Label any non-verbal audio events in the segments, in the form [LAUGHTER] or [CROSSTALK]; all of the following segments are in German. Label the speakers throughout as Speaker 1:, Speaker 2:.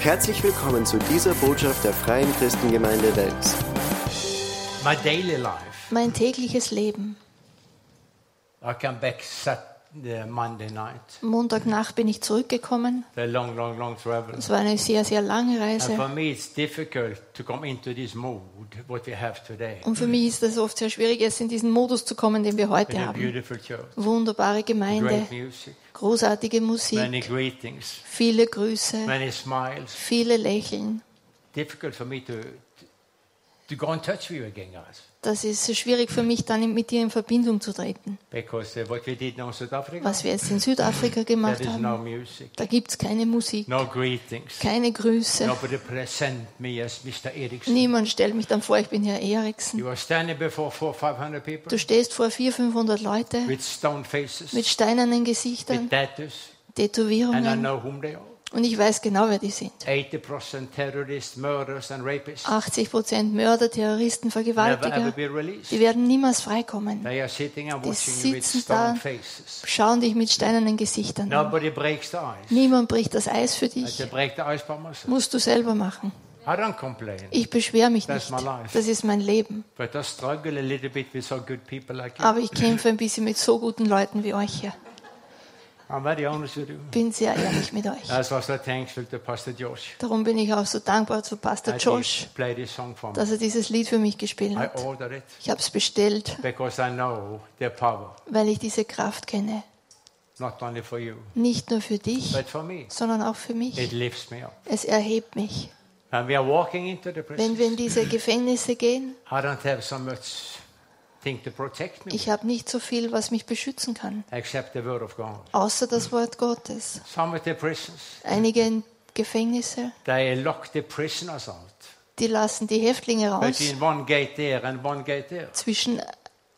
Speaker 1: Herzlich willkommen zu dieser Botschaft der Freien Christengemeinde Wels.
Speaker 2: My daily life.
Speaker 3: mein tägliches Leben. Montagnacht bin ich zurückgekommen.
Speaker 2: Long, long, long.
Speaker 3: Es war eine sehr, sehr lange Reise.
Speaker 2: me, it's difficult to come into this mood what we have today.
Speaker 3: Und für mich ist es oft sehr schwierig, jetzt in diesen Modus zu kommen, den wir
Speaker 2: In
Speaker 3: heute
Speaker 2: a
Speaker 3: haben. Wunderbare Gemeinde, großartige
Speaker 2: many
Speaker 3: Musik,
Speaker 2: greetings,
Speaker 3: viele Grüße,
Speaker 2: many smiles.
Speaker 3: viele Lächeln.
Speaker 2: Difficult for me to to go in touch with you again, guys,
Speaker 3: Das ist so schwierig für mich, dann mit dir in Verbindung zu treten.
Speaker 2: because uh, what we did now in South Africa,
Speaker 3: Was wir jetzt in Südafrika gemacht
Speaker 2: no
Speaker 3: haben,
Speaker 2: music,
Speaker 3: da gibt es keine Musik,
Speaker 2: no
Speaker 3: keine Grüße. Niemand stellt mich dann vor, ich bin Herr Eriksen.
Speaker 2: You are standing before four,
Speaker 3: Du stehst vor 400, 500 Leute
Speaker 2: with stone faces,
Speaker 3: mit steinernen Gesichtern,
Speaker 2: tattoos, and I
Speaker 3: Tätowierungen und ich weiß genau, wer die sind.
Speaker 2: 80% terrorists, murderers, and rapists
Speaker 3: 80 Prozent Mörder, Terroristen, Vergewaltiger, die werden niemals freikommen.
Speaker 2: They are sitting and
Speaker 3: Die sitzen da. Schauen dich mit steinernen Gesichtern an.
Speaker 2: Nobody breaks the ice.
Speaker 3: Niemand bricht das Eis für dich. Musst du selber machen. Ich beschwere mich nicht. Das ist mein Leben. Aber ich kämpfe ein bisschen mit so guten Leuten wie euch hier.
Speaker 2: I'm very honest with you.
Speaker 3: Bin sehr ehrlich mit euch. Darum bin ich auch so dankbar zu Pastor Josh, dass er dieses Lied für mich gespielt
Speaker 2: I
Speaker 3: hat.
Speaker 2: ordered it
Speaker 3: Ich habe es bestellt, weil ich diese Kraft kenne. Nicht nur für dich, sondern auch für mich. Es erhebt mich. Wenn wir in diese Gefängnisse gehen, ich habe nicht so viel, was mich beschützen kann, außer das Wort Gottes. Einige Gefängnisse, die lassen die Häftlinge raus. zwischen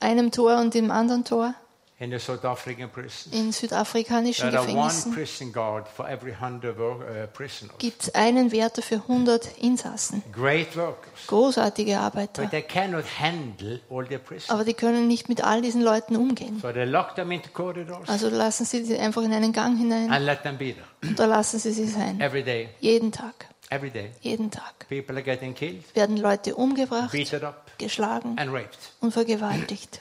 Speaker 3: einem Tor und dem anderen Tor
Speaker 2: in the South African prison.
Speaker 3: in südafrikanischen
Speaker 2: There are one
Speaker 3: Gefängnissen.
Speaker 2: prison guard for every hundred wo- uh, prisoners.
Speaker 3: Gibt es einen Wärter für 100 Insassen.
Speaker 2: Great workers,
Speaker 3: Großartige Arbeiter.
Speaker 2: but they cannot handle all the prisoners.
Speaker 3: Aber die können nicht mit all diesen Leuten umgehen.
Speaker 2: So they lock them into corridors
Speaker 3: Also lassen sie sie einfach in einen Gang hinein
Speaker 2: and let them be there
Speaker 3: und da lassen sie sie sein.
Speaker 2: every day.
Speaker 3: Jeden Tag.
Speaker 2: Every day,
Speaker 3: Jeden Tag.
Speaker 2: people are getting killed,
Speaker 3: Werden Leute umgebracht,
Speaker 2: beaten up,
Speaker 3: geschlagen
Speaker 2: and raped.
Speaker 3: und vergewaltigt.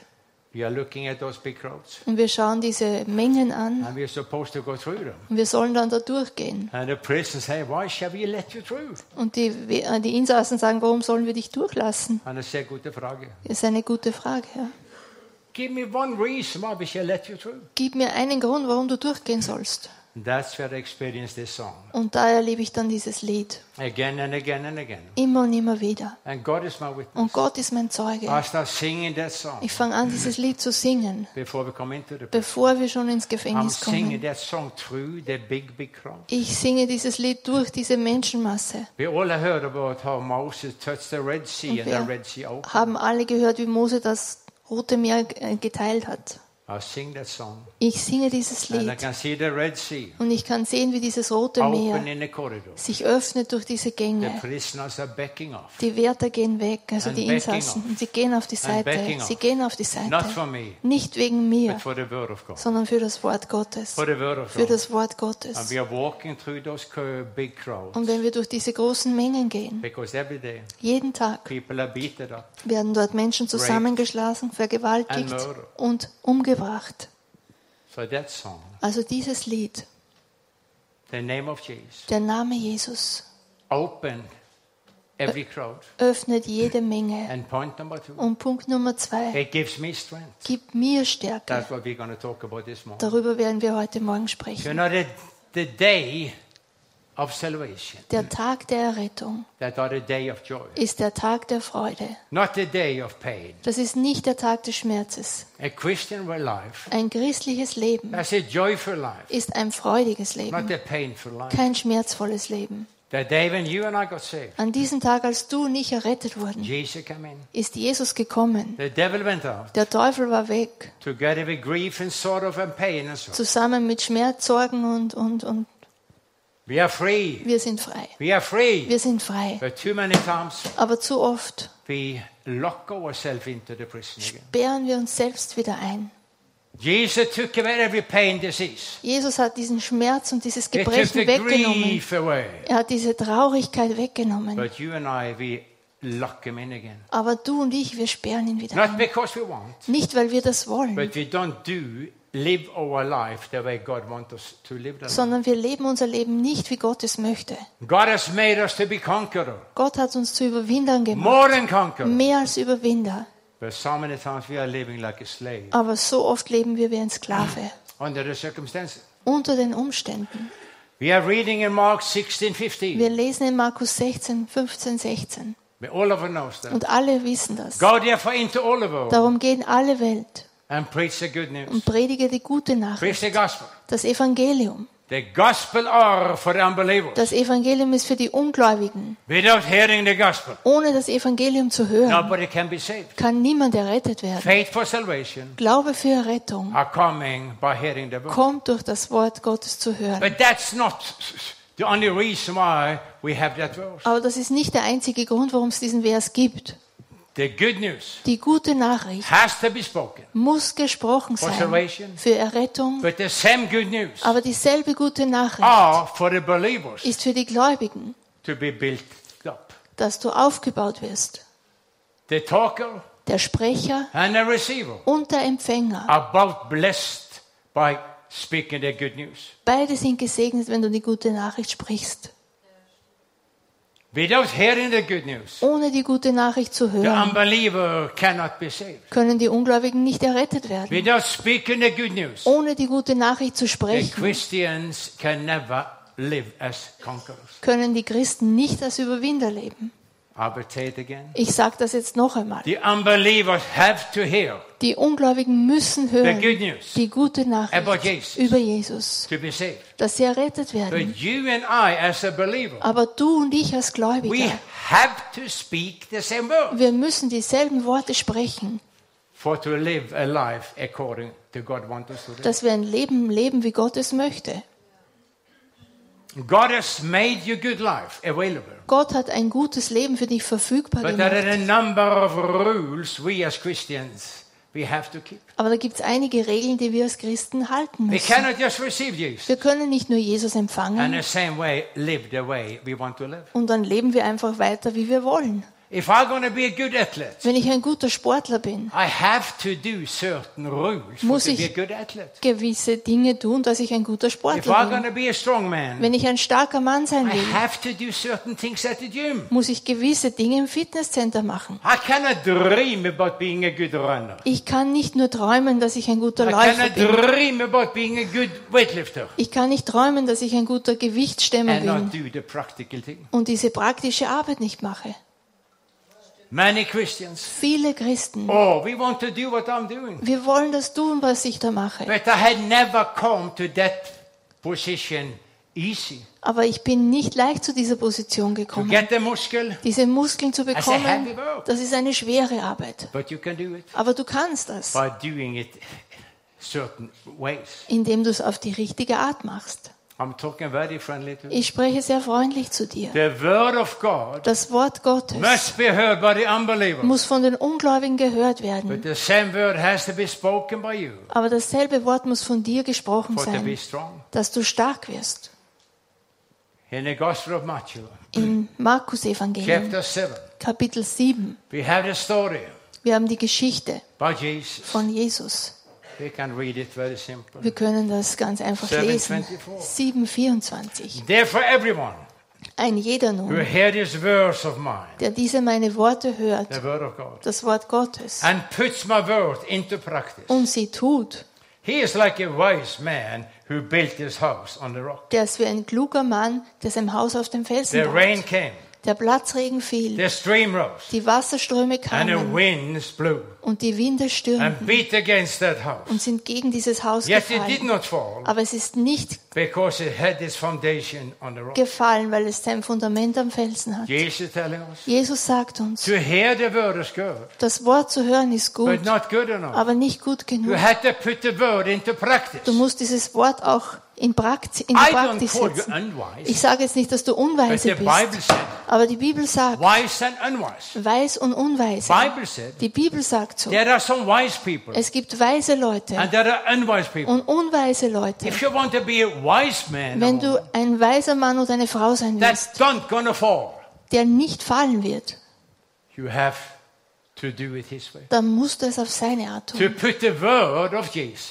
Speaker 2: We are looking at those big crowds,
Speaker 3: Und wir schauen diese Mengen an
Speaker 2: and we are supposed to go through them.
Speaker 3: und wir sollen dann da durchgehen.
Speaker 2: And the prisons say, "Why shall we let you through?"
Speaker 3: Und die, äh, die Insassen sagen, warum sollen wir dich durchlassen?
Speaker 2: And I say, "Gute Frage.
Speaker 3: Das ist eine gute Frage. Ja.
Speaker 2: Give me one reason why we shall let you through."
Speaker 3: Gib mir einen Grund, warum du durchgehen sollst. Und da erlebe ich dann dieses Lied.
Speaker 2: again and again and again.
Speaker 3: Immer und immer wieder.
Speaker 2: And God is my witness.
Speaker 3: Und Gott ist mein Zeuge.
Speaker 2: I start singing that song
Speaker 3: Ich fange an, dieses Lied zu singen,
Speaker 2: before we come into the
Speaker 3: bevor wir schon ins
Speaker 2: I'm
Speaker 3: Gefängnis
Speaker 2: singing
Speaker 3: kommen.
Speaker 2: that song through the big, big crowd.
Speaker 3: Ich singe dieses Lied durch diese Menschenmasse.
Speaker 2: We all have heard about how Moses touched the Red Sea and the
Speaker 3: wir
Speaker 2: Red Sea opened.
Speaker 3: haben alle gehört, wie Mose das Rote Meer äh, geteilt hat.
Speaker 2: I sing that song,
Speaker 3: Ich singe dieses Lied
Speaker 2: can see the Red Sea
Speaker 3: und ich kann sehen, wie dieses Rote Meer sich öffnet durch diese Gänge. Die Wärter gehen weg, also die Insassen, und sie gehen auf die Seite. Sie gehen auf die Seite. Nicht wegen mir, sondern für das Wort Gottes. Für das Wort
Speaker 2: And
Speaker 3: Gottes. Und wenn wir durch diese großen Mengen gehen, jeden Tag werden dort Menschen zusammengeschlagen, vergewaltigt und umgebracht.
Speaker 2: So that song,
Speaker 3: Also dieses Lied,
Speaker 2: the name of Jesus,
Speaker 3: der Name Jesus,
Speaker 2: opened every crowd.
Speaker 3: öffnet jede Menge.
Speaker 2: And point number two,
Speaker 3: Und Punkt Nummer zwei,
Speaker 2: it gives me strength.
Speaker 3: gibt mir Stärke.
Speaker 2: That's what we're going to talk about this morning.
Speaker 3: Darüber werden wir heute Morgen
Speaker 2: You
Speaker 3: sprechen.
Speaker 2: know, the, the day
Speaker 3: Der Tag der Errettung
Speaker 2: that are the day of joy,
Speaker 3: ist der Tag der Freude.
Speaker 2: not the day of pain.
Speaker 3: Das ist nicht der Tag des Schmerzes.
Speaker 2: A Christian life,
Speaker 3: Ein christliches Leben
Speaker 2: that's a joyful life,
Speaker 3: ist ein freudiges
Speaker 2: not
Speaker 3: Leben,
Speaker 2: a painful life.
Speaker 3: kein schmerzvolles Leben.
Speaker 2: The day when you and I got saved,
Speaker 3: An diesem Tag, als du und ich errettet wurden,
Speaker 2: Jesus came in.
Speaker 3: ist Jesus gekommen.
Speaker 2: The devil went out
Speaker 3: Der Teufel war weg, zusammen mit Schmerz, Sorgen und, und, und. Wir sind frei.
Speaker 2: We are free.
Speaker 3: Wir sind frei.
Speaker 2: But too many times
Speaker 3: Aber zu oft
Speaker 2: we lock ourselves into the prison again.
Speaker 3: sperren wir uns selbst wieder ein.
Speaker 2: Jesus took away every pain, disease.
Speaker 3: Jesus hat diesen Schmerz und dieses Gebrechen weggenommen. Er hat diese Traurigkeit weggenommen.
Speaker 2: But you and I, we lock him in again.
Speaker 3: Aber du und ich, wir sperren ihn wieder
Speaker 2: Not
Speaker 3: ein.
Speaker 2: because we want,
Speaker 3: Nicht, weil wir das wollen,
Speaker 2: but we don't do live our life the way God wants us to live the life.
Speaker 3: sondern wir leben unser Leben nicht, wie Gott es möchte.
Speaker 2: God has made us to be conqueror,
Speaker 3: Gott hat uns zu Überwindern gemacht.
Speaker 2: more than conqueror.
Speaker 3: Mehr als Überwinder.
Speaker 2: But so many times we are living like a slave
Speaker 3: Aber so oft leben wir wie ein Sklave. [CLEARS THROAT]
Speaker 2: under the circumstances.
Speaker 3: Unter den Umständen.
Speaker 2: We are reading in Mark 16, 15.
Speaker 3: Wir lesen in Markus 16, 15, 16.
Speaker 2: All of us knows that.
Speaker 3: Und alle wissen das. Darum geh in alle Welt
Speaker 2: and preach the good news.
Speaker 3: und predige die gute Nachricht. Das Evangelium. Das Evangelium ist für die Ungläubigen.
Speaker 2: Without hearing the gospel,
Speaker 3: Ohne das Evangelium zu hören,
Speaker 2: nobody can be saved.
Speaker 3: kann niemand errettet werden. Glaube für Errettung kommt durch das Wort Gottes zu hören.
Speaker 2: But that's not the only reason why we have that verse.
Speaker 3: Aber das ist nicht der einzige Grund, warum es diesen Vers gibt.
Speaker 2: The good news
Speaker 3: Die gute Nachricht
Speaker 2: has to be spoken.
Speaker 3: muss gesprochen
Speaker 2: For
Speaker 3: sein für Errettung.
Speaker 2: But the same good news
Speaker 3: Aber dieselbe gute Nachricht
Speaker 2: are for the believers
Speaker 3: ist für die Gläubigen,
Speaker 2: to be built up.
Speaker 3: dass du aufgebaut wirst.
Speaker 2: The talker
Speaker 3: Der Sprecher
Speaker 2: and the receiver
Speaker 3: und der Empfänger.
Speaker 2: are both blessed by speaking the good news.
Speaker 3: Beide sind gesegnet, wenn du die gute Nachricht sprichst.
Speaker 2: Without hearing the good news,
Speaker 3: Ohne die gute Nachricht zu
Speaker 2: the
Speaker 3: hören,
Speaker 2: unbeliever cannot be saved.
Speaker 3: können die Ungläubigen nicht errettet werden.
Speaker 2: Without speaking the good news,
Speaker 3: Ohne die gute Nachricht zu sprechen,
Speaker 2: Christians can never live as conquerors.
Speaker 3: können die Christen nicht als Überwinder leben. Ich sage das jetzt noch einmal. Die Ungläubigen müssen hören die gute Nachricht über Jesus, dass sie errettet werden.
Speaker 2: But you and I, as a believer,
Speaker 3: Aber du und ich als
Speaker 2: we
Speaker 3: Gläubiger,
Speaker 2: have to speak the same word
Speaker 3: wir müssen dieselben Worte sprechen,
Speaker 2: for to live a life according to God wants us to live.
Speaker 3: dass wir ein Leben leben, wie Gott es möchte.
Speaker 2: God has made your good life available.
Speaker 3: Gott hat ein gutes Leben für dich verfügbar
Speaker 2: But there
Speaker 3: gemacht.
Speaker 2: are a number of rules we as Christians we have to keep.
Speaker 3: Aber da gibt es einige Regeln, die wir als Christen halten
Speaker 2: We
Speaker 3: müssen.
Speaker 2: cannot just receive Jesus
Speaker 3: Wir können nicht nur Jesus
Speaker 2: and
Speaker 3: empfangen
Speaker 2: the same way live the way we want to live.
Speaker 3: und dann leben wir einfach weiter, wie wir wollen.
Speaker 2: If I'm going to be a good athlete,
Speaker 3: Wenn ich ein guter Sportler bin,
Speaker 2: I have to do certain rules
Speaker 3: Muss
Speaker 2: to be a
Speaker 3: ich-
Speaker 2: good athlete.
Speaker 3: gewisse Dinge tun, dass ich ein guter
Speaker 2: If
Speaker 3: Sportler
Speaker 2: going
Speaker 3: bin.
Speaker 2: be a strong man,
Speaker 3: Wenn ich ein starker Mann sein
Speaker 2: I
Speaker 3: will,
Speaker 2: have to do certain things at the gym.
Speaker 3: muss ich gewisse Dinge im Fitnesscenter machen.
Speaker 2: I cannot dream about being a good runner.
Speaker 3: Ich kann nicht nur träumen, dass ich ein guter
Speaker 2: I
Speaker 3: Läufer
Speaker 2: cannot
Speaker 3: bin.
Speaker 2: dream about being a good weightlifter
Speaker 3: Ich kann nicht träumen, dass ich ein guter Gewichtsstemmer
Speaker 2: and
Speaker 3: bin
Speaker 2: do the practical thing.
Speaker 3: und diese praktische Arbeit nicht mache.
Speaker 2: Many Christians,
Speaker 3: Viele Christen,
Speaker 2: oh, we want to do what I'm doing.
Speaker 3: wir wollen das tun, was ich da mache.
Speaker 2: But I had never come to that position easy.
Speaker 3: Aber ich bin nicht leicht zu dieser Position
Speaker 2: To
Speaker 3: gekommen.
Speaker 2: get the muscle,
Speaker 3: Diese Muskeln zu bekommen,
Speaker 2: heavy work.
Speaker 3: das ist eine schwere Arbeit.
Speaker 2: but you can do it
Speaker 3: Aber du kannst das,
Speaker 2: by doing it certain ways.
Speaker 3: indem du es auf die richtige Art machst.
Speaker 2: I'm talking very friendly to you.
Speaker 3: Ich spreche sehr freundlich zu dir.
Speaker 2: The word of God
Speaker 3: Das Wort Gottes
Speaker 2: must be heard by the unbeliever.
Speaker 3: muss von den Ungläubigen gehört
Speaker 2: But
Speaker 3: werden.
Speaker 2: the same word has to be spoken by you
Speaker 3: Aber dasselbe Wort muss von dir gesprochen sein, dass du stark wirst. Im Markus Evangelium,
Speaker 2: chapter 7,
Speaker 3: Kapitel 7,
Speaker 2: we have the story
Speaker 3: wir haben die Geschichte von Jesus. Wir können das ganz einfach
Speaker 2: 7,24.
Speaker 3: lesen. 7,24.
Speaker 2: Therefore, everyone
Speaker 3: Ein jeder
Speaker 2: who
Speaker 3: nun, der diese meine Worte hört, das Wort Gottes,
Speaker 2: and puts my word into practice,
Speaker 3: und sie tut,
Speaker 2: he is like a wise man who built his house on the rock.
Speaker 3: der ist wie ein kluger Mann, der sein Haus auf dem Felsen baut. Der Platzregen fiel,
Speaker 2: the stream rose,
Speaker 3: die Wasserströme
Speaker 2: and the
Speaker 3: kamen
Speaker 2: winds blew
Speaker 3: und die Winde
Speaker 2: and
Speaker 3: stürmten
Speaker 2: beat against that house.
Speaker 3: und sind gegen dieses Haus
Speaker 2: Yet it did
Speaker 3: gefallen.
Speaker 2: not fall
Speaker 3: Aber es ist nicht
Speaker 2: because it had its foundation on the rock.
Speaker 3: gefallen, weil es sein Fundament am Felsen hat.
Speaker 2: Jesus
Speaker 3: Jesus sagt uns,
Speaker 2: to hear the word is good,
Speaker 3: das Wort zu hören ist
Speaker 2: but
Speaker 3: gut,
Speaker 2: not good enough.
Speaker 3: aber nicht gut
Speaker 2: You
Speaker 3: genug.
Speaker 2: had to put the word into practice.
Speaker 3: Du musst dieses Wort auch in, Prakti in
Speaker 2: don't
Speaker 3: Praxis
Speaker 2: unwise,
Speaker 3: Ich sage jetzt nicht, dass du unweise bist, aber die Bibel sagt. Weis und Unweise. Die Bibel sagt so. Es gibt weise Leute und unweise Leute.
Speaker 2: If you want to be a wise man, or
Speaker 3: Wenn du ein weiser Mann oder eine Frau sein willst, der nicht fallen wird, dann musst du es auf seine Art tun.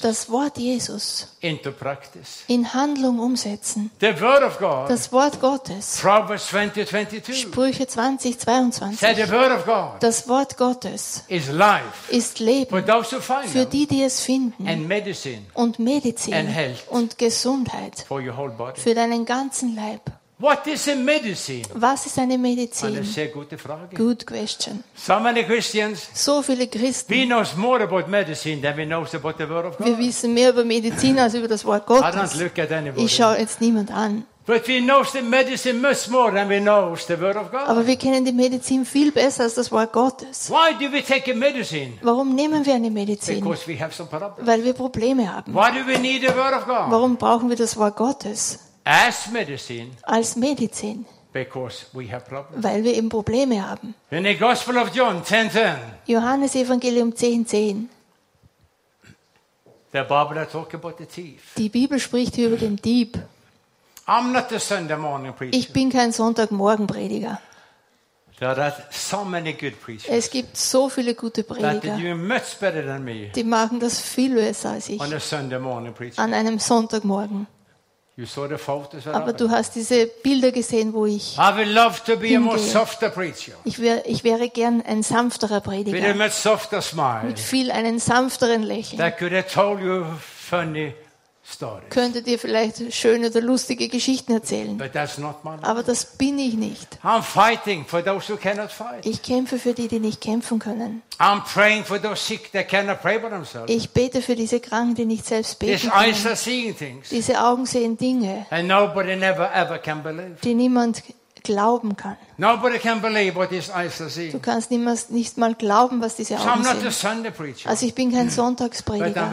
Speaker 3: Das Wort Jesus
Speaker 2: into practice.
Speaker 3: in Handlung umsetzen.
Speaker 2: The word of God,
Speaker 3: Das Wort Gottes.
Speaker 2: Proverbs 20, 22,
Speaker 3: Sprüche 20,
Speaker 2: said the
Speaker 3: 22.
Speaker 2: word of God
Speaker 3: Das Wort Gottes
Speaker 2: is life
Speaker 3: ist
Speaker 2: for
Speaker 3: Leben
Speaker 2: those who find
Speaker 3: für die, die es finden.
Speaker 2: and medicine
Speaker 3: Und Medizin
Speaker 2: And health.
Speaker 3: und Gesundheit
Speaker 2: for your whole body.
Speaker 3: für deinen ganzen Leib.
Speaker 2: What is a medicine?
Speaker 3: Was ist eine
Speaker 2: Eine
Speaker 3: Medizin?
Speaker 2: sehr gute Frage.
Speaker 3: Good question.
Speaker 2: So many Christians,
Speaker 3: So viele
Speaker 2: we
Speaker 3: Christen,
Speaker 2: knows more about medicine than we knows about the word of
Speaker 3: wir
Speaker 2: God.
Speaker 3: wissen mehr über Medizin als über das Wort
Speaker 2: I don't
Speaker 3: Gottes.
Speaker 2: look at anybody.
Speaker 3: Ich schaue jetzt niemand an.
Speaker 2: But we knows the medicine much more than we knows the word of God.
Speaker 3: Aber wir kennen die Medizin viel besser als das Wort Gottes.
Speaker 2: Why do we take a medicine?
Speaker 3: Warum nehmen wir eine Medizin?
Speaker 2: Because we have some problem.
Speaker 3: Weil wir Probleme haben.
Speaker 2: Why do we need the word of God?
Speaker 3: Warum brauchen wir das Wort Gottes
Speaker 2: As medicine,
Speaker 3: als Medizin?
Speaker 2: because we have problems.
Speaker 3: Weil wir eben Probleme haben.
Speaker 2: In the Gospel of John 10:10,
Speaker 3: Johannes Evangelium 10, 10.
Speaker 2: the Bible talk about the thief.
Speaker 3: Die Bibel spricht hier über den Dieb.
Speaker 2: I'm not the Sunday morning preacher.
Speaker 3: Ich bin kein Sonntagmorgenprediger.
Speaker 2: There are so many good preachers
Speaker 3: Es gibt so viele gute Prediger,
Speaker 2: do much better than me
Speaker 3: die machen das viel besser als ich
Speaker 2: on a Sunday morning preacher.
Speaker 3: an einem Sonntagmorgen. Aber du hast diese Bilder gesehen, wo ich,
Speaker 2: I would love to be a more
Speaker 3: Hingehe.
Speaker 2: softer preacher
Speaker 3: ich, wär, ich wäre gern ein sanfterer
Speaker 2: with a
Speaker 3: Prediger,
Speaker 2: much softer smile
Speaker 3: mit viel einen sanfteren Lächeln.
Speaker 2: That could have told you funny stories.
Speaker 3: Könnte dir vielleicht schöne oder lustige Geschichten erzählen. Aber das bin ich nicht.
Speaker 2: I'm fighting for those who cannot fight.
Speaker 3: Ich kämpfe für die, die nicht kämpfen können.
Speaker 2: I'm praying for those sick that cannot pray for themselves.
Speaker 3: Ich bete für diese Kranken, die nicht selbst beten können. Diese Augen sehen Dinge,
Speaker 2: and nobody never ever can believe.
Speaker 3: die niemand glauben kann.
Speaker 2: Nobody can believe what these eyes are
Speaker 3: Du
Speaker 2: seeing.
Speaker 3: kannst niemals, nicht mal glauben, was diese
Speaker 2: So I'm
Speaker 3: Augen
Speaker 2: a
Speaker 3: sehen.
Speaker 2: Sunday preacher,
Speaker 3: Also ich bin kein Sonntagsprediger,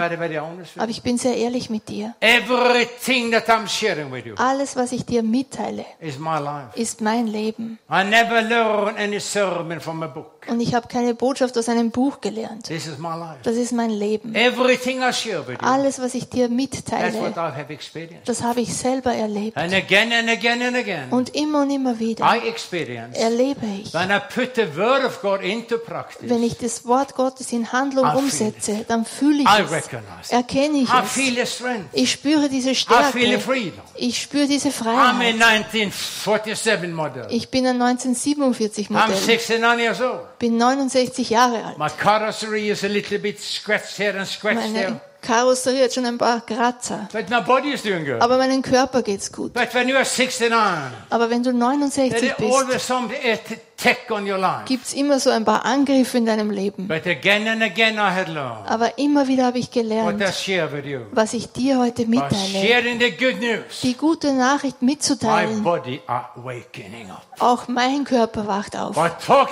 Speaker 3: aber ich bin sehr ehrlich mit dir.
Speaker 2: Everything that I'm sharing with you
Speaker 3: Alles, was ich dir mitteile,
Speaker 2: is my life.
Speaker 3: ist mein Leben.
Speaker 2: I never learn any sermon from a book.
Speaker 3: Und ich habe keine Botschaft aus einem Buch gelernt.
Speaker 2: This is my life.
Speaker 3: Das ist mein Leben.
Speaker 2: Everything I share with you,
Speaker 3: Alles, was ich dir
Speaker 2: that's what
Speaker 3: mitteile,
Speaker 2: I have experienced.
Speaker 3: das habe ich selber erlebt.
Speaker 2: And again and again and again,
Speaker 3: Und immer und immer wieder
Speaker 2: I experience
Speaker 3: erlebe ich,
Speaker 2: when I put the word of God into practice,
Speaker 3: wenn ich das Wort Gottes in Handlung
Speaker 2: I
Speaker 3: umsetze, dann fühle ich
Speaker 2: I
Speaker 3: es,
Speaker 2: recognize
Speaker 3: erkenne ich
Speaker 2: I
Speaker 3: es.
Speaker 2: feel the strength.
Speaker 3: Ich spüre diese
Speaker 2: I feel the
Speaker 3: Stärke.
Speaker 2: freedom.
Speaker 3: Ich spüre diese
Speaker 2: I'm
Speaker 3: Freiheit.
Speaker 2: a 1947 model.
Speaker 3: Ich bin ein 1947
Speaker 2: I'm
Speaker 3: Modell.
Speaker 2: 69 years old.
Speaker 3: Bin 69 Jahre alt.
Speaker 2: My carrossery is a little bit scratched here and scratched
Speaker 3: Meine
Speaker 2: there.
Speaker 3: Karosserie hat schon ein paar Kratzer.
Speaker 2: But my body is doing good.
Speaker 3: Aber meinem Körper geht's gut.
Speaker 2: But when you are 69,
Speaker 3: Aber wenn du
Speaker 2: there
Speaker 3: 69
Speaker 2: is
Speaker 3: bist,
Speaker 2: life.
Speaker 3: gibt's immer so ein paar Angriffe in deinem Leben.
Speaker 2: But again and again I had learned
Speaker 3: Aber immer wieder habe ich gelernt, was ich dir heute mitteile. Die gute Nachricht
Speaker 2: my
Speaker 3: mitzuteilen. Auch mein Körper wacht auf.
Speaker 2: Power,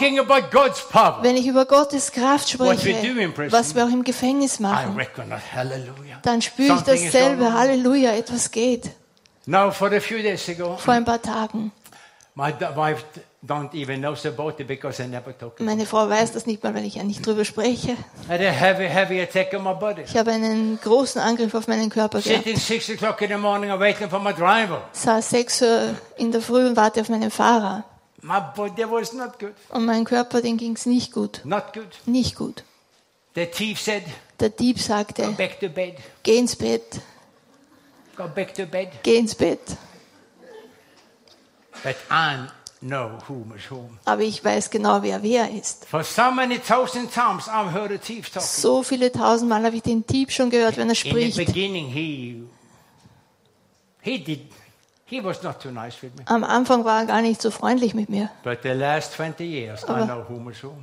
Speaker 3: Wenn ich über Gottes Kraft spreche,
Speaker 2: prison,
Speaker 3: was wir auch im Gefängnis machen, dann spüre ich dasselbe. Halleluja, etwas geht.
Speaker 2: Now, for a few days ago,
Speaker 3: Vor ein paar Tagen.
Speaker 2: my d- wife don't even knows about it because I never talk. about
Speaker 3: Meine Frau weiß das nicht mal, weil ich ja nicht drüber spreche.
Speaker 2: heavy, heavy attack on my body.
Speaker 3: Ich habe einen großen Angriff auf meinen Körper gehabt. Saß 6 Uhr in der Früh und warte auf meinen Fahrer.
Speaker 2: My body was not good.
Speaker 3: Und mein Körper, den ging's nicht gut.
Speaker 2: Not good.
Speaker 3: Nicht gut.
Speaker 2: The thief said,
Speaker 3: Der Dieb
Speaker 2: go
Speaker 3: sagte,
Speaker 2: back to bed.
Speaker 3: geh ins Bett,
Speaker 2: Go back to bed.
Speaker 3: geh ins Bett.
Speaker 2: But
Speaker 3: Aber ich weiß genau, wer wer ist.
Speaker 2: For so many thousand times I've heard a thief talking.
Speaker 3: So viele tausendmal habe ich den Dieb schon gehört, wenn er spricht. Am Anfang war er gar nicht so freundlich mit mir.
Speaker 2: But the last 20 years, I
Speaker 3: Aber-.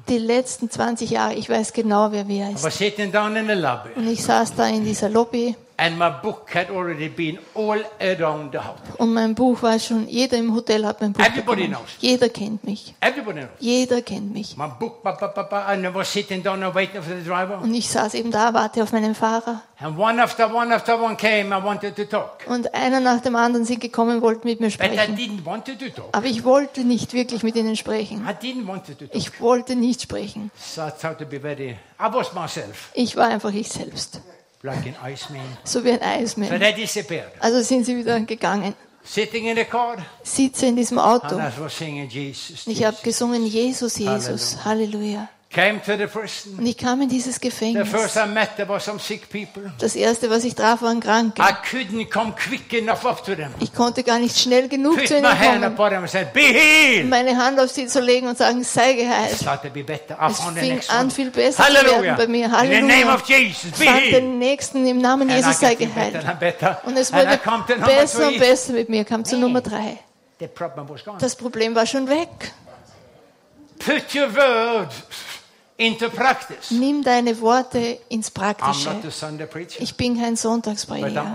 Speaker 3: Die letzten 20 Jahre, ich weiß genau, wer wer ist.
Speaker 2: was sitting down in the lobby,
Speaker 3: Und ich saß da in dieser Lobby
Speaker 2: And my book had already been all around the house.
Speaker 3: Und mein Buch war schon, jeder im Hotel hat mein Buch
Speaker 2: Everybody
Speaker 3: bekommen.
Speaker 2: knows.
Speaker 3: Jeder kennt mich.
Speaker 2: Everybody knows.
Speaker 3: Jeder kennt mich.
Speaker 2: My book, ba, ba, ba, ba, and I was sitting down and waiting for the driver.
Speaker 3: Und ich saß eben da, warte auf meinen Fahrer.
Speaker 2: And one after one after one came, I wanted to talk.
Speaker 3: Und einer nach dem anderen sind gekommen, wollten mit mir
Speaker 2: But I
Speaker 3: sprechen.
Speaker 2: didn't want to talk.
Speaker 3: Aber ich wollte nicht wirklich mit ihnen sprechen.
Speaker 2: I didn't want to talk.
Speaker 3: Ich wollte nicht sprechen.
Speaker 2: So I to be very, I was myself,
Speaker 3: Ich war einfach ich selbst.
Speaker 2: Like an Iceman.
Speaker 3: So wie ein
Speaker 2: So
Speaker 3: Eismann.
Speaker 2: they disappeared.
Speaker 3: Also sind sie wieder gegangen.
Speaker 2: Sitting in the car,
Speaker 3: Sitze in diesem Auto.
Speaker 2: and I was singing Jesus.
Speaker 3: Ich habe
Speaker 2: Jesus.
Speaker 3: gesungen, Jesus, Jesus, Halleluja.
Speaker 2: Prison.
Speaker 3: Und ich kam in dieses
Speaker 2: The
Speaker 3: Gefängnis.
Speaker 2: first I met, there were some sick people.
Speaker 3: Das erste, was ich traf, waren Kranke.
Speaker 2: I couldn't come quick enough up to them.
Speaker 3: Ich konnte gar nicht schnell genug
Speaker 2: Put
Speaker 3: zu ihnen
Speaker 2: hand
Speaker 3: kommen,
Speaker 2: upon them and said, Be healed.
Speaker 3: meine Hand auf sie zu legen und sagen, sei geheilt. Es fing an, viel besser zu werden bei mir.
Speaker 2: In the name
Speaker 3: Halleluja.
Speaker 2: of Jesus,
Speaker 3: Ich
Speaker 2: be
Speaker 3: fand
Speaker 2: healed.
Speaker 3: den Nächsten im Namen Jesus sei geheilt. Und es wurde besser und besser mit mir, kam zu Nummer drei.
Speaker 2: The problem was gone.
Speaker 3: Das Problem war schon weg.
Speaker 2: Put your word into practice.
Speaker 3: Nimm deine Worte ins
Speaker 2: I'm
Speaker 3: Praktische.
Speaker 2: not a Sunday preacher,
Speaker 3: Ich bin kein
Speaker 2: I'm
Speaker 3: Sonntagsprediger,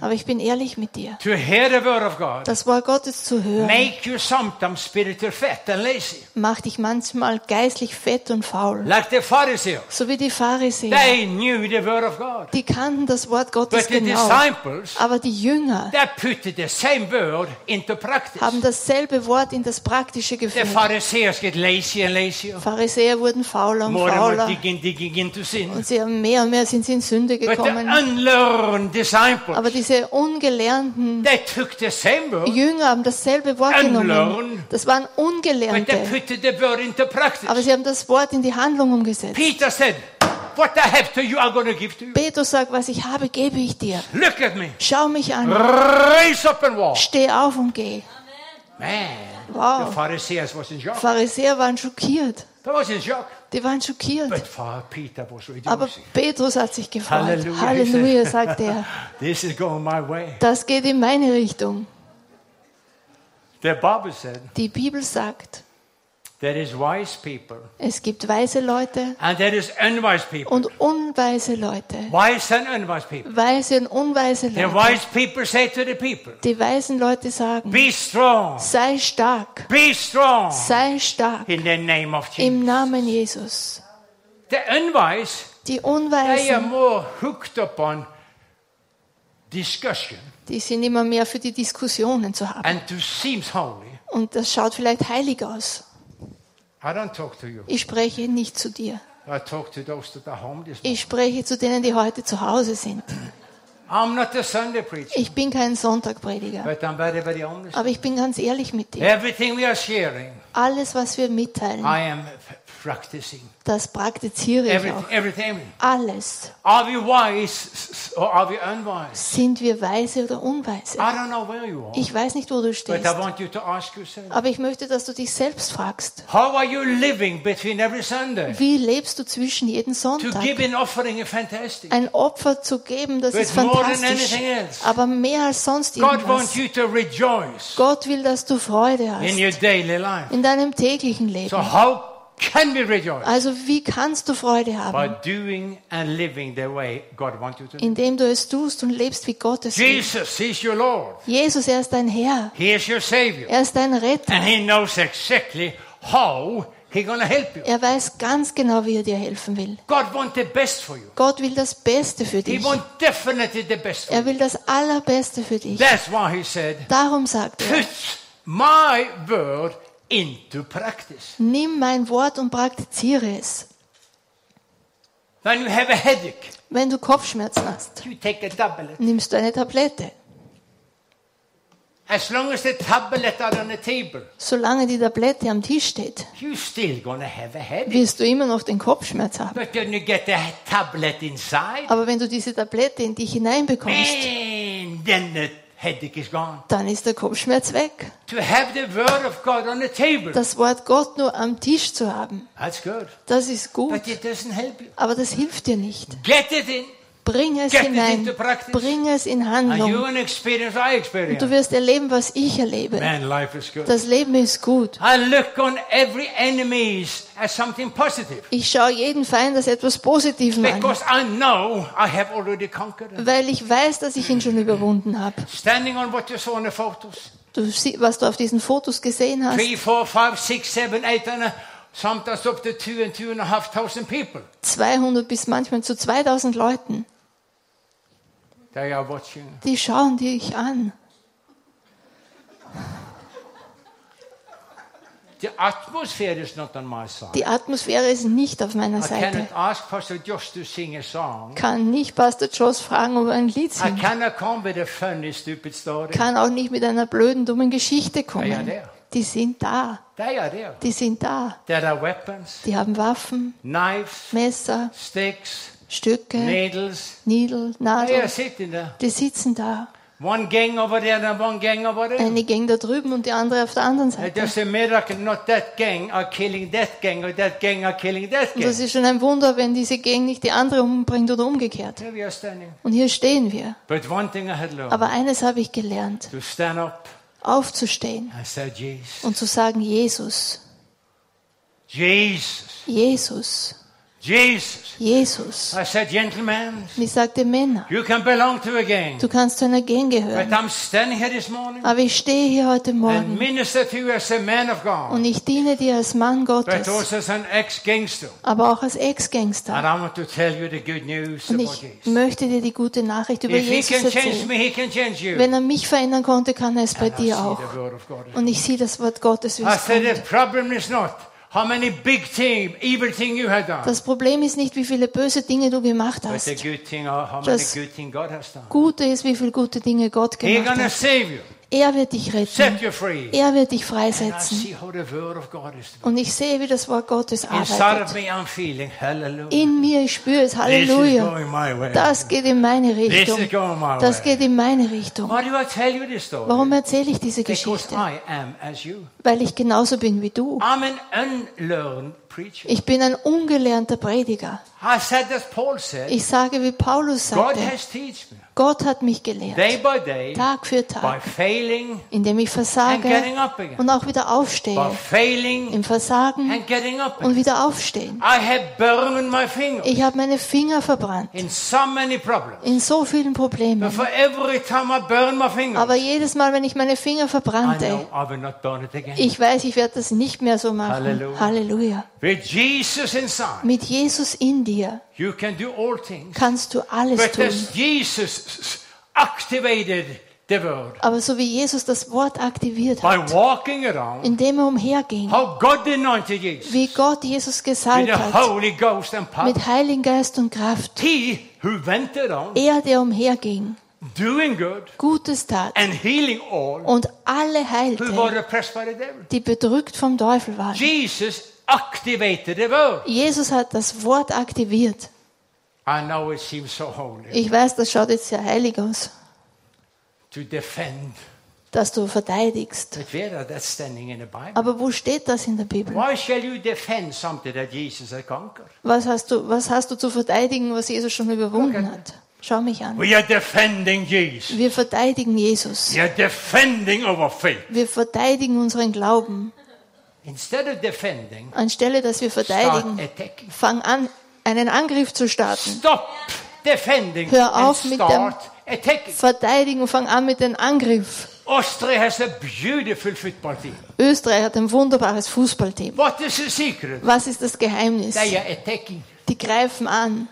Speaker 3: aber ich bin ehrlich mit dir.
Speaker 2: To hear the word of God
Speaker 3: Das Wort Gottes zu hören,
Speaker 2: make you sometimes spiritual fat and lazy.
Speaker 3: macht dich manchmal geistlich fett und faul.
Speaker 2: Like the Pharisees.
Speaker 3: So wie die Pharisäer.
Speaker 2: They knew the word of God.
Speaker 3: Die kannten das Wort Gottes
Speaker 2: But the
Speaker 3: genau.
Speaker 2: disciples,
Speaker 3: Aber die Jünger
Speaker 2: they put the same word into practice.
Speaker 3: haben dasselbe Wort in das Praktische
Speaker 2: The
Speaker 3: geführt.
Speaker 2: Pharisees get lazy and lazier.
Speaker 3: Pharisäer wurden fauler und
Speaker 2: More and more
Speaker 3: fauler.
Speaker 2: digging, digging into sin.
Speaker 3: Und sie haben mehr und mehr sind sie in Sünde
Speaker 2: But the
Speaker 3: gekommen.
Speaker 2: unlearned disciples,
Speaker 3: Aber diese ungelernten
Speaker 2: they took the same word,
Speaker 3: Jünger haben dasselbe Wort genommen. Das waren
Speaker 2: but they
Speaker 3: Ungelernte.
Speaker 2: put the word into practice.
Speaker 3: Aber sie haben das Wort in die Handlung umgesetzt.
Speaker 2: Peter said, What I have to you, I'm going to give to you.
Speaker 3: Petrus sagt, was ich habe, gebe ich dir.
Speaker 2: Look at me.
Speaker 3: Schau mich an.
Speaker 2: Raise up and walk.
Speaker 3: Steh auf und geh.
Speaker 2: Man,
Speaker 3: Wow.
Speaker 2: the Pharisees was in shock.
Speaker 3: Pharisäer waren schockiert.
Speaker 2: They was in shock.
Speaker 3: Die waren schockiert. Aber. Petrus hat sich gefreut.
Speaker 2: Halleluja.
Speaker 3: Halleluja, sagt er. [LAUGHS] Das geht in meine Richtung. Die Bibel sagt,
Speaker 2: there is wise people
Speaker 3: es gibt weise Leute
Speaker 2: and there is unwise people.
Speaker 3: und unweise Leute.
Speaker 2: Wise and unwise people.
Speaker 3: Weise und unweise
Speaker 2: The
Speaker 3: Leute.
Speaker 2: wise people say to the people,
Speaker 3: Die weisen Leute sagen,
Speaker 2: Be strong.
Speaker 3: sei stark,
Speaker 2: Be strong
Speaker 3: sei stark
Speaker 2: in the name of
Speaker 3: im
Speaker 2: Jesus.
Speaker 3: Namen Jesus.
Speaker 2: The unwise,
Speaker 3: Die
Speaker 2: they are
Speaker 3: Unweisen,
Speaker 2: more hooked upon discussion
Speaker 3: die sind immer mehr für die Diskussionen zu haben.
Speaker 2: and to seems holy.
Speaker 3: Und das schaut vielleicht heilig aus.
Speaker 2: I don't talk to you.
Speaker 3: Ich spreche nicht zu dir. Ich spreche zu denen, die heute zu Hause sind. Ich bin kein Sonntagprediger, aber ich bin ganz ehrlich mit dir.
Speaker 2: Everything we are sharing,
Speaker 3: Alles, was wir mitteilen, Das praktiziere ich
Speaker 2: Everything,
Speaker 3: auch. Alles.
Speaker 2: Are we wise or are we unwise?
Speaker 3: Sind wir weise oder unweise?
Speaker 2: I don't know where you are,
Speaker 3: Ich weiß nicht, wo du
Speaker 2: but
Speaker 3: stehst,
Speaker 2: I want you to ask yourself.
Speaker 3: aber ich möchte, dass du dich selbst fragst. Wie lebst du zwischen jeden
Speaker 2: To
Speaker 3: Sonntag? Ein Opfer zu geben, das
Speaker 2: But
Speaker 3: ist
Speaker 2: more than
Speaker 3: fantastisch. Aber mehr als sonst
Speaker 2: God wants
Speaker 3: irgendwas.
Speaker 2: you to rejoice
Speaker 3: Gott will, dass du Freude
Speaker 2: in
Speaker 3: hast
Speaker 2: your daily life.
Speaker 3: in deinem täglichen Leben.
Speaker 2: Can we rejoice?
Speaker 3: Also wie kannst du Freude
Speaker 2: By
Speaker 3: haben?
Speaker 2: doing and living the way God wants you to.
Speaker 3: Indem du es tust und lebst, wie Gott es will.
Speaker 2: Jesus, He's your Lord.
Speaker 3: Jesus, er ist dein Herr.
Speaker 2: He is your Savior.
Speaker 3: Er ist dein Retter.
Speaker 2: And He knows exactly how help you.
Speaker 3: Er weiß ganz genau, wie er dir helfen will.
Speaker 2: God wants the best for you.
Speaker 3: Gott will das Beste für
Speaker 2: He
Speaker 3: dich.
Speaker 2: wants definitely the best for
Speaker 3: Er will das Allerbeste für dich.
Speaker 2: That's why He said,
Speaker 3: Darum sagt er,
Speaker 2: put my word into practice.
Speaker 3: nimm mein Wort und praktiziere es.
Speaker 2: When you have a headache,
Speaker 3: Wenn du Kopfschmerzen hast,
Speaker 2: you take a tablet.
Speaker 3: nimmst du eine Tablette.
Speaker 2: As long as the tablet are on the table,
Speaker 3: Solange die Tablette am Tisch steht,
Speaker 2: you're still to have a headache.
Speaker 3: wirst du immer noch den Kopfschmerz haben.
Speaker 2: But when you get the tablet inside,
Speaker 3: Aber wenn du diese Tablette in dich hineinbekommst,
Speaker 2: and then the.
Speaker 3: Dann ist der Kopfschmerz weg.
Speaker 2: To have the word of God on the table,
Speaker 3: Das Wort Gott nur am Tisch zu haben,
Speaker 2: that's good.
Speaker 3: das ist gut.
Speaker 2: But it doesn't help you.
Speaker 3: Aber das hilft dir nicht. Bring es
Speaker 2: Get
Speaker 3: hinein. Bring es in Handlung.
Speaker 2: I
Speaker 3: Und du wirst erleben, was ich erlebe.
Speaker 2: Man.
Speaker 3: Das Leben ist gut.
Speaker 2: I look on every enemies as something positive.
Speaker 3: Ich schaue jeden Feind als etwas Positives an,
Speaker 2: Because I know I have already conquered him.
Speaker 3: weil ich weiß, dass ich ihn schon überwunden habe. Du was du auf diesen Fotos gesehen hast,
Speaker 2: Three, four, five, six, seven, eight, and a, sometimes up to two and two and a half thousand people.
Speaker 3: 200 bis manchmal zu 2000 Leuten. Die schauen dich an.
Speaker 2: The atmosphere is not on my side.
Speaker 3: Die Atmosphäre ist nicht auf meiner Seite.
Speaker 2: song.
Speaker 3: Kann nicht Pastor Joss fragen, ob er ein Lied singt.
Speaker 2: story.
Speaker 3: Kann auch nicht mit einer blöden, dummen Geschichte kommen. Die sind da.
Speaker 2: They are there.
Speaker 3: Die sind da. Die haben Waffen, Messer,
Speaker 2: sticks,
Speaker 3: Stücke,
Speaker 2: needles. Sitting there.
Speaker 3: Die sitzen da.
Speaker 2: One gang over there and one gang over there.
Speaker 3: Eine ging da drüben und die andere auf der anderen Seite.
Speaker 2: just a miracle, not that gang are killing that gang or that gang are killing that
Speaker 3: Und
Speaker 2: gang.
Speaker 3: das ist schon ein Wunder, wenn diese Gang nicht die andere umbringt oder umgekehrt.
Speaker 2: Here we are standing.
Speaker 3: Und hier stehen wir.
Speaker 2: But one thing I had learned
Speaker 3: Aber eines habe ich gelernt.
Speaker 2: to stand up
Speaker 3: Aufzustehen
Speaker 2: and say, Jesus,
Speaker 3: und zu sagen, Jesus,
Speaker 2: Jesus,
Speaker 3: Jesus,
Speaker 2: Jesus.
Speaker 3: Jesus.
Speaker 2: I said, gentlemen,
Speaker 3: ich sagte, Männer,
Speaker 2: you can belong to a gang.
Speaker 3: du kannst zu einer Gang
Speaker 2: But
Speaker 3: gehören.
Speaker 2: I'm standing here this morning
Speaker 3: Aber ich stehe hier heute
Speaker 2: and
Speaker 3: Morgen
Speaker 2: minister to you as a man of God,
Speaker 3: und ich diene dir als Mann
Speaker 2: but
Speaker 3: Gottes,
Speaker 2: also as an ex-gangster.
Speaker 3: aber auch als
Speaker 2: And
Speaker 3: Ex-Gangster.
Speaker 2: I want to tell you the good news
Speaker 3: Und
Speaker 2: about
Speaker 3: ich
Speaker 2: Jesus.
Speaker 3: möchte dir die gute Nachricht über
Speaker 2: If he
Speaker 3: Jesus
Speaker 2: can change
Speaker 3: erzählen.
Speaker 2: me, he can change you.
Speaker 3: Wenn er mich verändern konnte, kann er es bei
Speaker 2: And I
Speaker 3: dir
Speaker 2: see
Speaker 3: auch. Und ich sehe das Wort Gottes, wie
Speaker 2: I
Speaker 3: es kommt.
Speaker 2: Problem is not how many big thing, evil thing you have done,
Speaker 3: Das Problem ist nicht, wie viele böse Dinge du gemacht hast. Das-. Gute ist, wie viele gute Dinge Gott gemacht hat. Er wird dich retten. Er wird dich freisetzen. Und ich sehe, wie das Wort Gottes arbeitet. In mir, ich spüre es. Halleluja. Das geht in meine Richtung. Das geht in meine Richtung. Warum erzähle ich diese Geschichte? Weil ich genauso bin wie du. Ich bin ein ungelernter Prediger. Ich sage, wie Paulus sagte, Gott hat mich gelehrt. Tag für Tag. Indem ich versage und auch wieder aufstehe. Im Versagen und wieder aufstehen. Ich habe meine Finger verbrannt.
Speaker 2: in so
Speaker 3: vielen Problemen. Aber jedes Mal, wenn ich meine Finger verbrannte, ich weiß, ich werde das nicht mehr so machen.
Speaker 2: Halleluja. With Jesus inside,
Speaker 3: Mit Jesus in dir
Speaker 2: you can do all things.
Speaker 3: kannst du alles
Speaker 2: But
Speaker 3: tun.
Speaker 2: as Jesus activated the word
Speaker 3: Aber so wie Jesus das Wort aktiviert
Speaker 2: by
Speaker 3: hat,
Speaker 2: walking around,
Speaker 3: indem er umherging,
Speaker 2: how God anointed Jesus
Speaker 3: wie Gott Jesus
Speaker 2: with the
Speaker 3: hat,
Speaker 2: Holy Ghost and power.
Speaker 3: mit Heiligen Geist und Kraft.
Speaker 2: He who went around
Speaker 3: Er, der umherging,
Speaker 2: doing good
Speaker 3: Gutes tat
Speaker 2: and healing all
Speaker 3: und alle
Speaker 2: who
Speaker 3: heilte,
Speaker 2: were oppressed by the devil.
Speaker 3: die bedrückt vom Teufel waren.
Speaker 2: Jesus.
Speaker 3: Jesus hat das Wort aktiviert. Ich weiß, das schaut jetzt sehr heilig aus, dass du verteidigst. Aber wo steht das in der Bibel? Was hast du, was hast du zu verteidigen, was Jesus schon überwunden hat? Schau mich an. Wir verteidigen Jesus. Wir verteidigen unseren Glauben. Anstelle, dass wir verteidigen, fang an, einen Angriff zu starten.
Speaker 2: Stop defending
Speaker 3: Hör
Speaker 2: and
Speaker 3: auf mit dem-
Speaker 2: start attacking.
Speaker 3: Verteidigen und fang an mit dem Angriff.
Speaker 2: Austria has a beautiful football team.
Speaker 3: Österreich hat ein wunderbares Fußballteam.
Speaker 2: What is the secret?
Speaker 3: Was ist das Geheimnis? Die greifen an.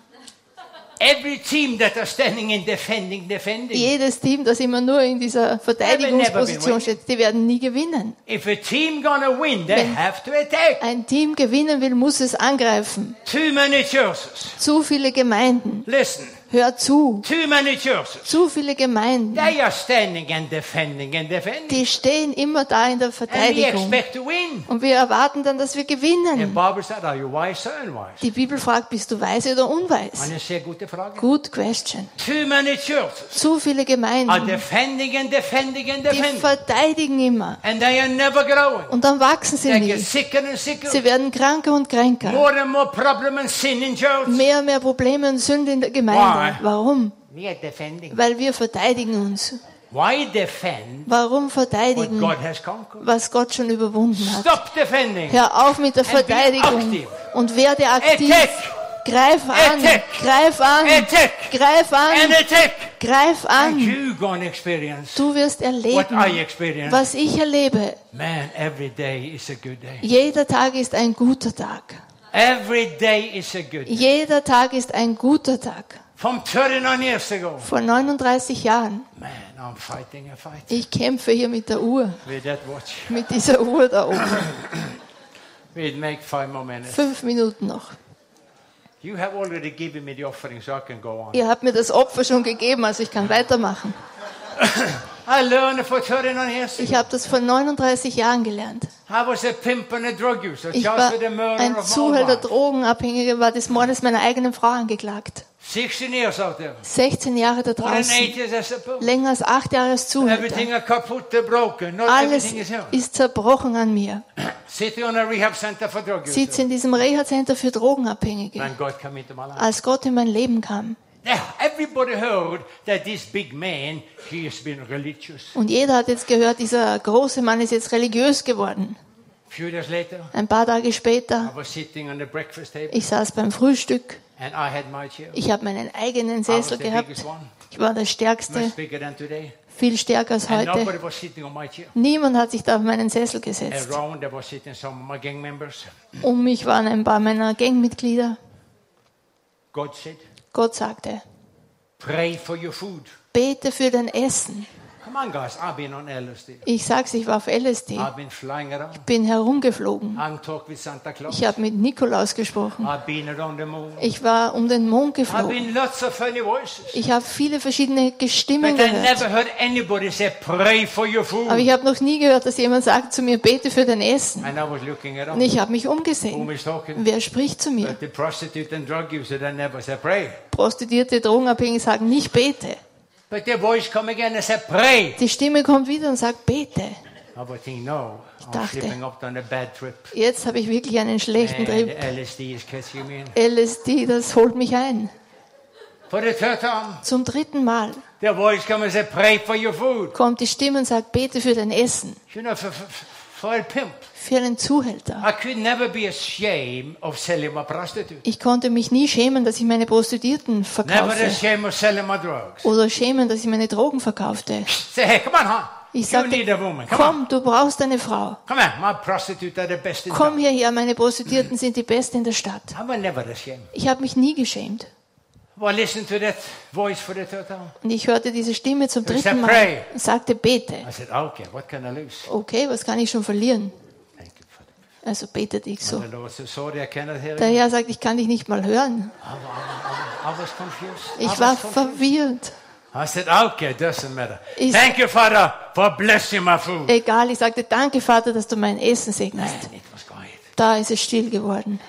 Speaker 2: Every team that are standing in defending, defending.
Speaker 3: Jedes Team, das immer nur in dieser Verteidigungsposition steht, die werden nie gewinnen.
Speaker 2: If a team gonna win, they
Speaker 3: Wenn-
Speaker 2: have to attack.
Speaker 3: Ein Team gewinnen will, muss es angreifen.
Speaker 2: Too many churches.
Speaker 3: Zu viele Gemeinden.
Speaker 2: Listen,
Speaker 3: Hör zu.
Speaker 2: too many churches.
Speaker 3: Zu viele Gemeinden.
Speaker 2: They are standing and defending and defending.
Speaker 3: Die stehen immer da in der
Speaker 2: And we
Speaker 3: Verteidigung.
Speaker 2: expect to win.
Speaker 3: Und wir erwarten dann, dass wir
Speaker 2: The
Speaker 3: gewinnen.
Speaker 2: Bible said, are you wise or unwise?
Speaker 3: Die Bibel fragt, bist du weise oder unweis?
Speaker 2: Eine sehr gute Frage.
Speaker 3: Good question.
Speaker 2: Too many churches
Speaker 3: Zu viele
Speaker 2: are
Speaker 3: Gemeinden,
Speaker 2: defending and defending and
Speaker 3: die
Speaker 2: defending.
Speaker 3: verteidigen immer.
Speaker 2: And they are never growing.
Speaker 3: Und dann wachsen sie
Speaker 2: They get
Speaker 3: nie.
Speaker 2: sicker and sicker.
Speaker 3: Sie werden kranker und kränker.
Speaker 2: More and more problem and sin in church.
Speaker 3: Mehr und mehr Probleme und Sünde in der? Gemeinde.
Speaker 2: Why?
Speaker 3: Warum?
Speaker 2: We are defending.
Speaker 3: Weil wir verteidigen uns.
Speaker 2: Why defend
Speaker 3: Warum
Speaker 2: what
Speaker 3: verteidigen,
Speaker 2: God has conquered?
Speaker 3: was Gott schon überwunden hat?
Speaker 2: Stop defending.
Speaker 3: Hör auf mit der Verteidigung und werde aktiv.
Speaker 2: Attack.
Speaker 3: Greif an,
Speaker 2: Attack.
Speaker 3: greif an,
Speaker 2: Attack.
Speaker 3: greif an,
Speaker 2: attack.
Speaker 3: greif an. Du wirst
Speaker 2: what
Speaker 3: erleben, was ich erlebe.
Speaker 2: Man, every day is a good day.
Speaker 3: Jeder Tag ist ein guter Tag.
Speaker 2: Every day is a good day.
Speaker 3: Jeder Tag ist ein guter Tag.
Speaker 2: From 39 years ago.
Speaker 3: Vor 39 Jahren.
Speaker 2: Man, I'm fighting a fight
Speaker 3: Ich kämpfe hier mit der Uhr,
Speaker 2: with that watch.
Speaker 3: mit dieser Uhr da oben. [COUGHS]
Speaker 2: We'd make five more minutes.
Speaker 3: Fünf Minuten noch.
Speaker 2: You have already given me the offering, so I can go on.
Speaker 3: Ihr habt mir das Opfer schon gegeben, also ich kann weitermachen. [COUGHS]
Speaker 2: I learned for 39 years
Speaker 3: Ich habe das vor 39 Jahren gelernt.
Speaker 2: I was a pimp and a drug user,
Speaker 3: Ich war ein Zuhälter. Drogenabhängiger, war des Mordes meiner eigenen Frau angeklagt.
Speaker 2: 16 years out there.
Speaker 3: 16 Jahre da draußen. Länger als acht Jahre als
Speaker 2: Everything
Speaker 3: Zuhälter. Alles ist zerbrochen an mir. [CLEARS THROAT] Sitze in diesem Reha-Center für Drogenabhängige. Als Gott in mein Leben kam.
Speaker 2: Now, everybody heard that this big man, he has been religious.
Speaker 3: Und jeder hat jetzt gehört, dieser große Mann ist jetzt religiös geworden.
Speaker 2: Few days later,
Speaker 3: Ein paar Tage später, ich saß beim Frühstück.
Speaker 2: and I had my chair.
Speaker 3: Ich habe meinen eigenen
Speaker 2: I was
Speaker 3: Sessel
Speaker 2: the
Speaker 3: gehabt. Ich war der Stärkste,
Speaker 2: much bigger than today.
Speaker 3: viel stärker als heute.
Speaker 2: nobody was sitting on my chair.
Speaker 3: Niemand hat sich da auf meinen Sessel gesetzt. Um mich waren ein paar meiner Gangmitglieder.
Speaker 2: God said,
Speaker 3: Gott sagte,
Speaker 2: pray for your food.
Speaker 3: bete für dein Essen. Ich sag's, ich war auf LSD,
Speaker 2: around.
Speaker 3: bin herumgeflogen. Ich habe mit Nikolaus gesprochen. Ich war um den Mond geflogen. Ich habe viele verschiedene Stimmen gehört. Aber ich habe noch nie gehört, dass jemand sagt zu mir, bete für dein Essen. Und ich habe mich umgesehen. Wer spricht zu mir? Prostituierte, Drogenabhängige sagen nicht bete.
Speaker 2: But their voice come again and say, pray.
Speaker 3: Die Stimme kommt wieder und sagt bete.
Speaker 2: I would think, no, I'm
Speaker 3: dachte-
Speaker 2: slipping up on a bad trip.
Speaker 3: Jetzt habe ich wirklich einen schlechten Trip.
Speaker 2: LSD is catching me in.
Speaker 3: LSD, das holt mich ein.
Speaker 2: For the third time,
Speaker 3: Zum dritten Mal
Speaker 2: their voice come and say, pray for your food.
Speaker 3: kommt die Stimme und sagt, bete für dein Essen.
Speaker 2: You know, for, for, for a pimp,
Speaker 3: Für einen Zuhälter.
Speaker 2: I could never be ashamed of selling my prostitute.
Speaker 3: Ich konnte mich nie schämen, dass ich meine Prostituierten
Speaker 2: Never
Speaker 3: verkaufe.
Speaker 2: ashamed of selling my drugs.
Speaker 3: Oder schämen, dass ich meine Drogen verkaufte.
Speaker 2: Say, hey, come on, huh?
Speaker 3: Ich sagte, komm, du brauchst eine Frau. Komm hierher, meine Prostituierten sind die Besten in der Stadt. Ich habe mich nie geschämt. Und ich hörte diese Stimme zum dritten Mal und sagte, bete.
Speaker 2: I said, okay, what can I lose?
Speaker 3: Okay, was kann ich schon verlieren? Also betete ich so. Der. Herr sagt, ich kann dich nicht mal hören. Ich war verwirrt.
Speaker 2: I said, okay, doesn't matter.
Speaker 3: Is-
Speaker 2: Thank you, Father, for blessing my food.
Speaker 3: Egal, ich sagte, danke Vater, dass du mein Essen segnest. Da ist es still geworden.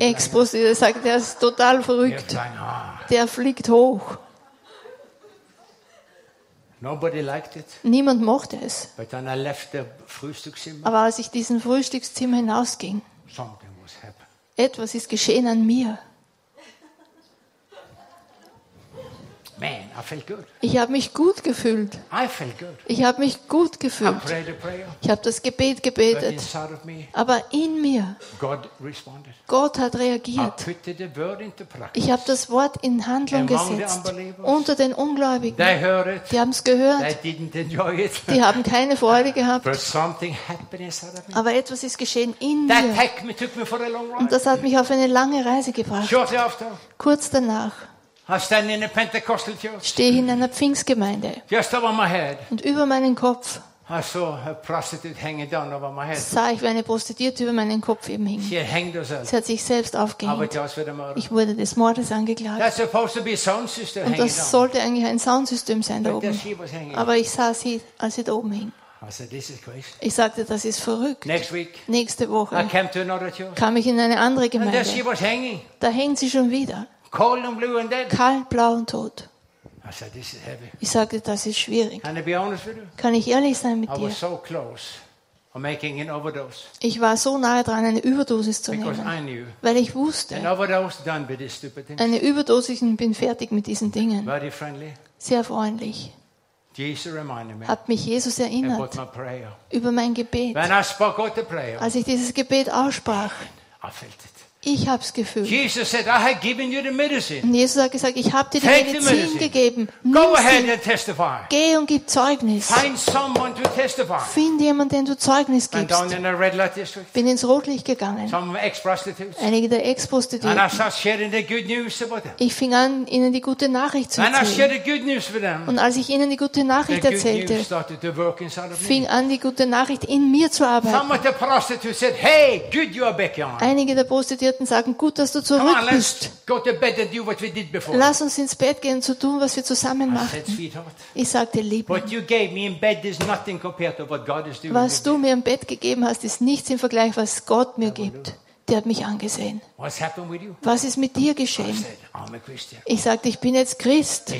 Speaker 3: Ex-Prostituierte sagt, der ist total verrückt. Der fliegt hoch.
Speaker 2: Nobody liked it.
Speaker 3: Niemand mochte es.
Speaker 2: But when I left the Frühstückszimmer,
Speaker 3: Aber als ich diesen Frühstückszimmer hinausging,
Speaker 2: something was happening.
Speaker 3: etwas ist geschehen an mir.
Speaker 2: Man, I felt good.
Speaker 3: Ich habe mich gut gefühlt.
Speaker 2: I felt good.
Speaker 3: Ich habe mich gut
Speaker 2: I
Speaker 3: gefühlt.
Speaker 2: prayed a prayer,
Speaker 3: Ich habe das Gebet
Speaker 2: but
Speaker 3: gebetet.
Speaker 2: inside of me,
Speaker 3: Aber in mir,
Speaker 2: God responded.
Speaker 3: Gott hat
Speaker 2: I
Speaker 3: reagiert.
Speaker 2: put the word into practice.
Speaker 3: Ich habe das Wort in Handlung
Speaker 2: Among the
Speaker 3: gesetzt.
Speaker 2: unbelievers.
Speaker 3: Unter den Ungläubigen.
Speaker 2: They heard it.
Speaker 3: Die haben es
Speaker 2: They
Speaker 3: gehört.
Speaker 2: didn't enjoy it.
Speaker 3: Die haben keine Freude gehabt.
Speaker 2: But something happened inside of me.
Speaker 3: Aber etwas ist geschehen in
Speaker 2: That
Speaker 3: mir.
Speaker 2: took me, for a long
Speaker 3: Und
Speaker 2: ride.
Speaker 3: das hat mich auf eine lange Reise gebracht.
Speaker 2: Shortly after,
Speaker 3: Kurz danach Stehe ich in einer Pfingstgemeinde. Und über meinen Kopf
Speaker 2: I saw a prostitute hanging down over my head.
Speaker 3: sah ich, wie eine Prostituierte über meinen Kopf eben hing. Sie hat sich selbst aufgehängt. Ich wurde des Mordes angeklagt. Und das sollte eigentlich ein Soundsystem sein da oben. Aber ich sah sie, als sie da oben hing. Ich sagte, das ist verrückt.
Speaker 2: Next week,
Speaker 3: Nächste
Speaker 2: I
Speaker 3: Woche kam ich in eine andere Gemeinde. Da hängt sie schon wieder.
Speaker 2: Cold and blue and dead.
Speaker 3: Kalt, blau und tot.
Speaker 2: I said, this is heavy.
Speaker 3: Ich sagte, das ist schwierig.
Speaker 2: Can I be honest with you?
Speaker 3: Kann ich ehrlich sein mit
Speaker 2: I
Speaker 3: dir?
Speaker 2: was so close of making an overdose
Speaker 3: Ich war so nahe dran, eine Überdosis zu
Speaker 2: because
Speaker 3: nehmen,
Speaker 2: knew
Speaker 3: weil ich
Speaker 2: an
Speaker 3: wusste,
Speaker 2: overdose done with this stupid thing.
Speaker 3: eine Überdosis, ich bin fertig mit diesen Dingen.
Speaker 2: Very friendly.
Speaker 3: Sehr freundlich.
Speaker 2: Jesus reminded me
Speaker 3: Hat mich Jesus
Speaker 2: about
Speaker 3: erinnert
Speaker 2: my prayer.
Speaker 3: über mein Gebet.
Speaker 2: When I spoke out the prayer,
Speaker 3: Als ich dieses Gebet aussprach,
Speaker 2: I felt it.
Speaker 3: Ich habe es gefühlt.
Speaker 2: Jesus said, I have given you the medicine.
Speaker 3: Und Jesus hat gesagt, ich habe dir die
Speaker 2: Take the
Speaker 3: Medizin gegeben.
Speaker 2: Go ahead and testify.
Speaker 3: Geh und gib Zeugnis.
Speaker 2: Find someone to testify.
Speaker 3: Find jemanden, den du Zeugnis gibst.
Speaker 2: down in the red light district.
Speaker 3: Bin ins Rotlicht gegangen.
Speaker 2: Some ex-prostitutes.
Speaker 3: Einige der
Speaker 2: And I
Speaker 3: Ex-Prostituierten.
Speaker 2: started sharing the good news about them.
Speaker 3: Ich fing an, ihnen die gute Nachricht zu
Speaker 2: And I shared
Speaker 3: erzählen.
Speaker 2: the good news with them.
Speaker 3: Und als ich ihnen die gute
Speaker 2: The
Speaker 3: Nachricht
Speaker 2: good
Speaker 3: erzählte,
Speaker 2: news started to work inside of me.
Speaker 3: fing an, die gute Nachricht in mir zu arbeiten.
Speaker 2: Some of the prostitutes said, hey, good you are back on.
Speaker 3: Einige der Prostituierten sagen, gut, dass du zurück bist. Lass uns ins Bett gehen, zu tun, was wir zusammen machen. Ich sagte, Liebling,
Speaker 2: doing.
Speaker 3: was du mir im Bett gegeben hast, ist nichts im Vergleich, was Gott mir gibt. Der hat mich angesehen. Was ist mit dir geschehen? Ich sagte, ich bin jetzt Christ.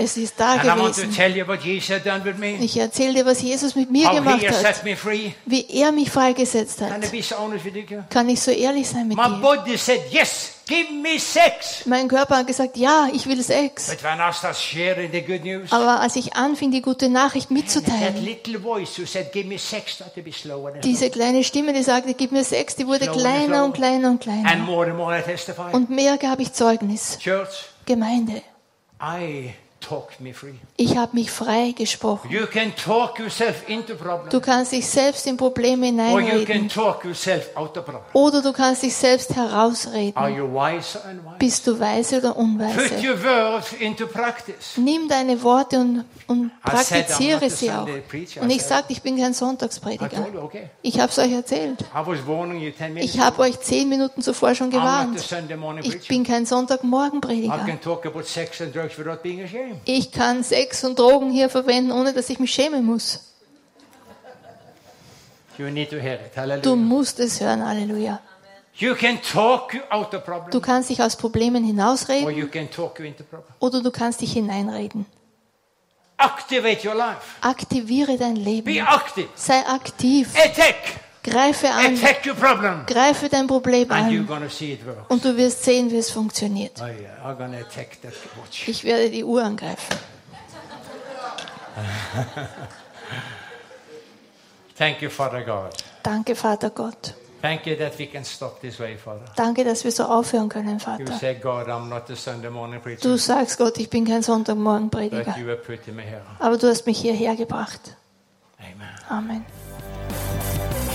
Speaker 3: Es ist da
Speaker 2: And I want to
Speaker 3: gewesen.
Speaker 2: tell you what Jesus had done with me.
Speaker 3: Ich erzähle dir, was Jesus mit mir
Speaker 2: How
Speaker 3: gemacht hat.
Speaker 2: set me free.
Speaker 3: Wie er mich freigesetzt
Speaker 2: Can I
Speaker 3: hat.
Speaker 2: be so honest with you?
Speaker 3: Kann ich so ehrlich sein mit
Speaker 2: My
Speaker 3: dir?
Speaker 2: body said, yes, give me sex.
Speaker 3: Mein Körper hat gesagt, ja, ich will Sex.
Speaker 2: But when I start sharing the good news,
Speaker 3: Aber als ich anfing, die gute Nachricht
Speaker 2: that
Speaker 3: mitzuteilen,
Speaker 2: little voice who said, give me sex, started to be slower and,
Speaker 3: diese kleine Stimme, die sagte, gib mir Sex, die wurde kleiner und kleiner und
Speaker 2: and
Speaker 3: kleiner.
Speaker 2: more and more I testify.
Speaker 3: Und mehr gab ich Zeugnis.
Speaker 2: Church,
Speaker 3: Gemeinde,
Speaker 2: I.
Speaker 3: ich habe mich frei gesprochen.
Speaker 2: You can talk yourself into problem,
Speaker 3: Du kannst dich selbst in Probleme hineinreden. Oder du kannst dich selbst herausreden. Bist du weise oder
Speaker 2: Put
Speaker 3: unweise?
Speaker 2: your words into practice.
Speaker 3: Nimm deine Worte und, und praktiziere sie auch. Und ich sagte, ich bin kein Sonntagsprediger. Ich habe es euch erzählt.
Speaker 2: I was warning you 10 minutes
Speaker 3: Ich habe euch zehn Minuten zuvor schon gewarnt. Ich bin kein Sonntagmorgenprediger. Ich kann Sex und Drogen hier verwenden, ohne dass ich mich schämen muss. Du musst es hören, Halleluja. Du kannst dich aus Problemen hinausreden oder du kannst dich hineinreden.
Speaker 2: Activate your life.
Speaker 3: Aktiviere dein
Speaker 2: Be
Speaker 3: Leben. Sei aktiv.
Speaker 2: Attack.
Speaker 3: Greife an.
Speaker 2: Attack your problem.
Speaker 3: Greife dein Problem an. Und du wirst sehen, wie es funktioniert.
Speaker 2: Oh yeah.
Speaker 3: Ich werde die Uhr angreifen. [LAUGHS]
Speaker 2: Thank you, Father God.
Speaker 3: Danke, Vater Gott.
Speaker 2: Thank you that we can stop this way, Father.
Speaker 3: Danke, dass wir so aufhören können,
Speaker 2: You
Speaker 3: Vater.
Speaker 2: say, God, I'm not a Sunday morning
Speaker 3: Du
Speaker 2: preacher,
Speaker 3: sagst, Gott, ich bin kein
Speaker 2: but
Speaker 3: Sonntagmorgenprediger.
Speaker 2: you are putting me here.
Speaker 3: Aber du hast mich hierher gebracht.
Speaker 2: Amen.
Speaker 3: Amen.